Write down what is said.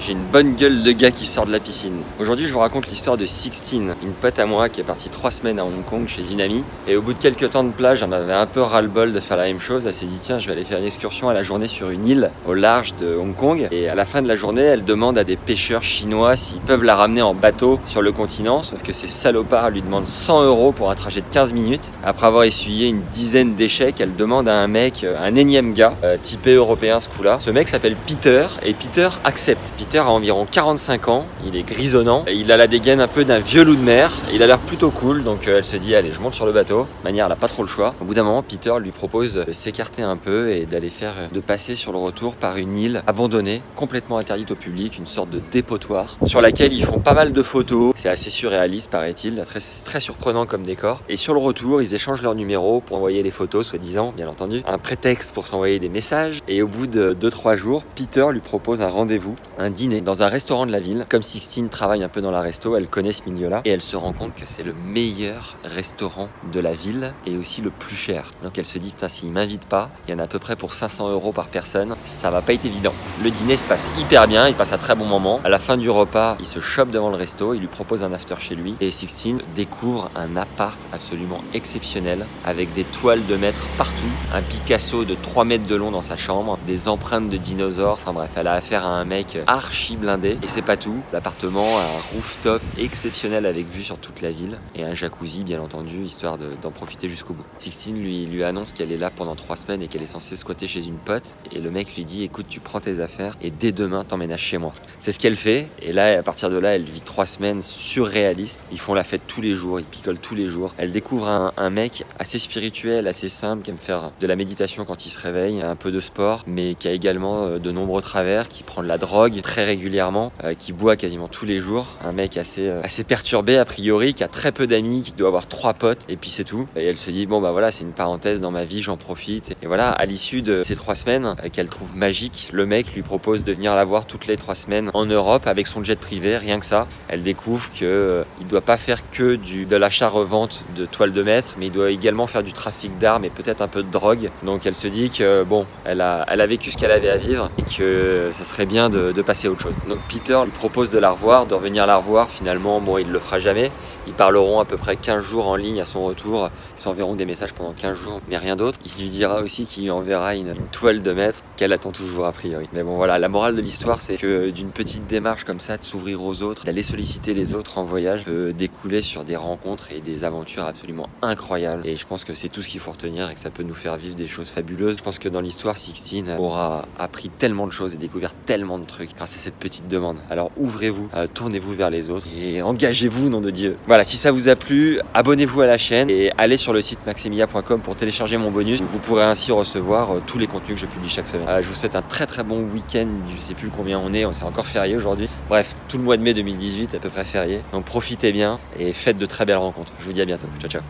J'ai une bonne gueule de gars qui sort de la piscine. Aujourd'hui, je vous raconte l'histoire de Sixteen, une pote à moi qui est partie trois semaines à Hong Kong chez une amie. Et au bout de quelques temps de plage, j'en avais un peu ras-le-bol de faire la même chose. Elle s'est dit, tiens, je vais aller faire une excursion à la journée sur une île au large de Hong Kong. Et à la fin de la journée, elle demande à des pêcheurs chinois s'ils peuvent la ramener en bateau sur le continent. Sauf que ces salopards lui demandent 100 euros pour un trajet de 15 minutes. Après avoir essuyé une dizaine d'échecs, elle demande à un mec, un énième gars, euh, typé européen ce coup-là. Ce mec s'appelle Peter et Peter accepte. A environ 45 ans, il est grisonnant, et il a la dégaine un peu d'un vieux loup de mer, il a l'air plutôt cool, donc euh, elle se dit allez je monte sur le bateau, de manière elle n'a pas trop le choix. Au bout d'un moment, Peter lui propose de s'écarter un peu et d'aller faire, euh, de passer sur le retour par une île abandonnée, complètement interdite au public, une sorte de dépotoir, sur laquelle ils font pas mal de photos, c'est assez surréaliste paraît-il, très, très surprenant comme décor, et sur le retour ils échangent leurs numéros pour envoyer des photos, soi-disant, bien entendu, un prétexte pour s'envoyer des messages, et au bout de 2-3 jours, Peter lui propose un rendez-vous, un dîner dans un restaurant de la ville. Comme Sixtine travaille un peu dans la resto, elle connaît ce milieu-là et elle se rend compte que c'est le meilleur restaurant de la ville et aussi le plus cher. Donc elle se dit, putain, s'il m'invite pas, il y en a à peu près pour 500 euros par personne, ça va pas être évident. Le dîner se passe hyper bien, il passe un très bon moment. À la fin du repas, il se chope devant le resto, il lui propose un after chez lui et Sixtine découvre un appart absolument exceptionnel avec des toiles de maître partout, un Picasso de 3 mètres de long dans sa chambre, des empreintes de dinosaures, enfin bref, elle a affaire à un mec archi blindé et c'est pas tout. L'appartement a un rooftop exceptionnel avec vue sur toute la ville et un jacuzzi bien entendu, histoire d'en profiter jusqu'au bout. Sixtine lui, lui annonce qu'elle est là pendant trois semaines et qu'elle est censée squatter chez une pote et le mec lui dit écoute tu prends tes affaires et dès demain t'emménages chez moi. C'est ce qu'elle fait et là à partir de là elle vit trois semaines surréalistes. Ils font la fête tous les jours, ils picolent tous les jours. Elle découvre un, un mec assez spirituel, assez simple, qui aime faire de la méditation quand il se réveille, un peu de sport, mais qui a également euh, de nombreux travers, qui prend de la drogue très régulièrement, euh, qui boit quasiment tous les jours. Un mec assez, euh, assez perturbé a priori, qui a très peu d'amis, qui doit avoir trois potes, et puis c'est tout. Et elle se dit, bon bah voilà, c'est une parenthèse dans ma vie, j'en profite. Et voilà, à l'issue de ces trois semaines, qu'elle trouve magique, le mec lui propose de venir la voir toutes les trois semaines en Europe avec son jet privé, rien que ça. Elle découvre que il doit pas faire que de l'achat-revente de toiles de maître, mais il doit également faire du trafic d'armes et peut-être un peu de drogue. Donc elle se dit que bon, elle a, elle a vécu ce qu'elle avait à vivre et que ça serait bien de, de autre chose. Donc Peter lui propose de la revoir, de revenir la revoir. Finalement, bon, il le fera jamais. Ils parleront à peu près 15 jours en ligne à son retour. Ils s'enverront des messages pendant 15 jours, mais rien d'autre. Il lui dira aussi qu'il lui enverra une, toile de maître qu'elle attend toujours a priori. Mais bon, voilà, la morale de l'histoire, c'est que d'une petite démarche comme ça, de s'ouvrir aux autres, d'aller solliciter les autres en voyage, peut découler sur des rencontres et des aventures absolument incroyables. Et je pense que c'est tout ce qu'il faut retenir et que ça peut nous faire vivre des choses fabuleuses. Je pense que dans l'histoire, Sixtine aura appris tellement de choses et découvert tellement de trucs grâce à cette petite demande. Alors ouvrez-vous, euh, tournez-vous vers les autres et engagez-vous, nom de Dieu. Voilà, si ça vous a plu, abonnez-vous à la chaîne et allez sur le site maximia.com pour télécharger mon bonus. Vous pourrez ainsi recevoir euh, tous les contenus que je publie chaque semaine. Euh, je vous souhaite un très très bon week-end. Je sais plus combien on est, on s'est encore férié aujourd'hui. Bref, tout le mois de mai 2018 à peu près férié. Donc profitez bien et faites de très belles rencontres. Je vous dis à bientôt. Ciao ciao.